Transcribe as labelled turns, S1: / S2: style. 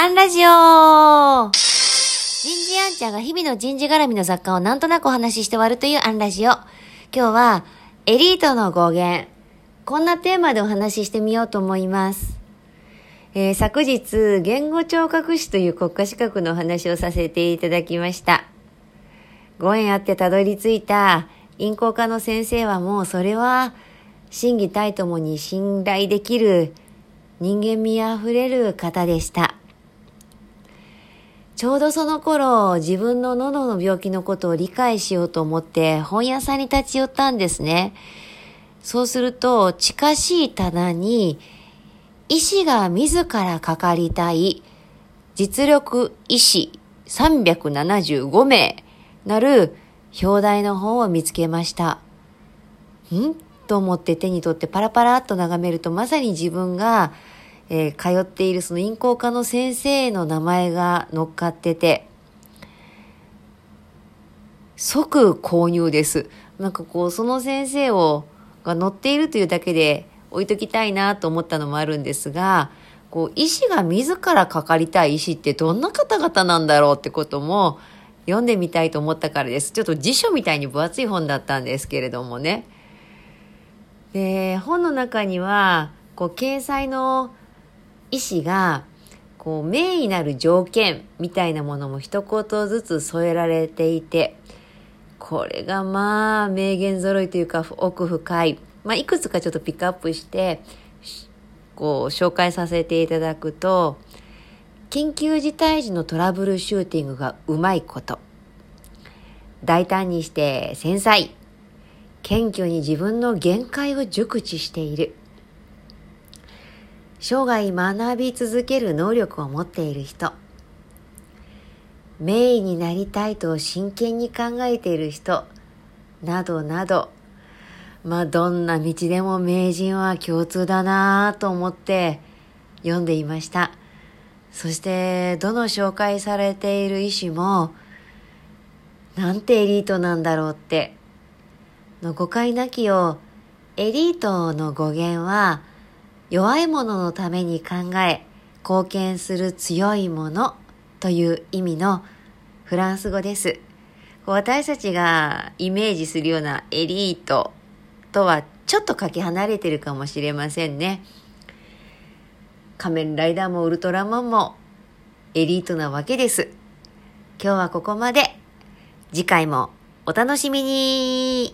S1: アンラジオ人事アンちゃんが日々の人事絡みの雑貨をなんとなくお話しして終わるというアンラジオ。今日は、エリートの語源。こんなテーマでお話ししてみようと思います。えー、昨日、言語聴覚士という国家資格のお話をさせていただきました。ご縁あってたどり着いた陰行科の先生はもうそれは、真偽体ともに信頼できる人間味あふれる方でした。ちょうどその頃、自分の喉の病気のことを理解しようと思って本屋さんに立ち寄ったんですね。そうすると、近しい棚に、医師が自らかかりたい実力医師375名なる表題の本を見つけました。ん？と思って手に取ってパラパラっと眺めるとまさに自分がえー、通っているその陰行科の先生の名前が乗っかってて、即購入です。なんかこう、その先生を、が載っているというだけで置いときたいなと思ったのもあるんですが、こう、医師が自らかかりたい医師ってどんな方々なんだろうってことも読んでみたいと思ったからです。ちょっと辞書みたいに分厚い本だったんですけれどもね。で、本の中には、こう、掲載の医師がこう名医なる条件みたいなものも一言ずつ添えられていてこれがまあ名言揃いというか奥深い、まあ、いくつかちょっとピックアップしてこう紹介させていただくと緊急事態時のトラブルシューティングがうまいこと。大胆にして繊細。謙虚に自分の限界を熟知している。生涯学び続ける能力を持っている人。名医になりたいと真剣に考えている人。などなど。まあどんな道でも名人は共通だなぁと思って。読んでいました。そしてどの紹介されている医師もなんてエリートなんだろうって。の誤解なきよう。エリートの語源は弱い者のために考え、貢献する強いものという意味のフランス語です。私たちがイメージするようなエリートとはちょっとかけ離れてるかもしれませんね。仮面ライダーもウルトラマンもエリートなわけです。今日はここまで。次回もお楽しみに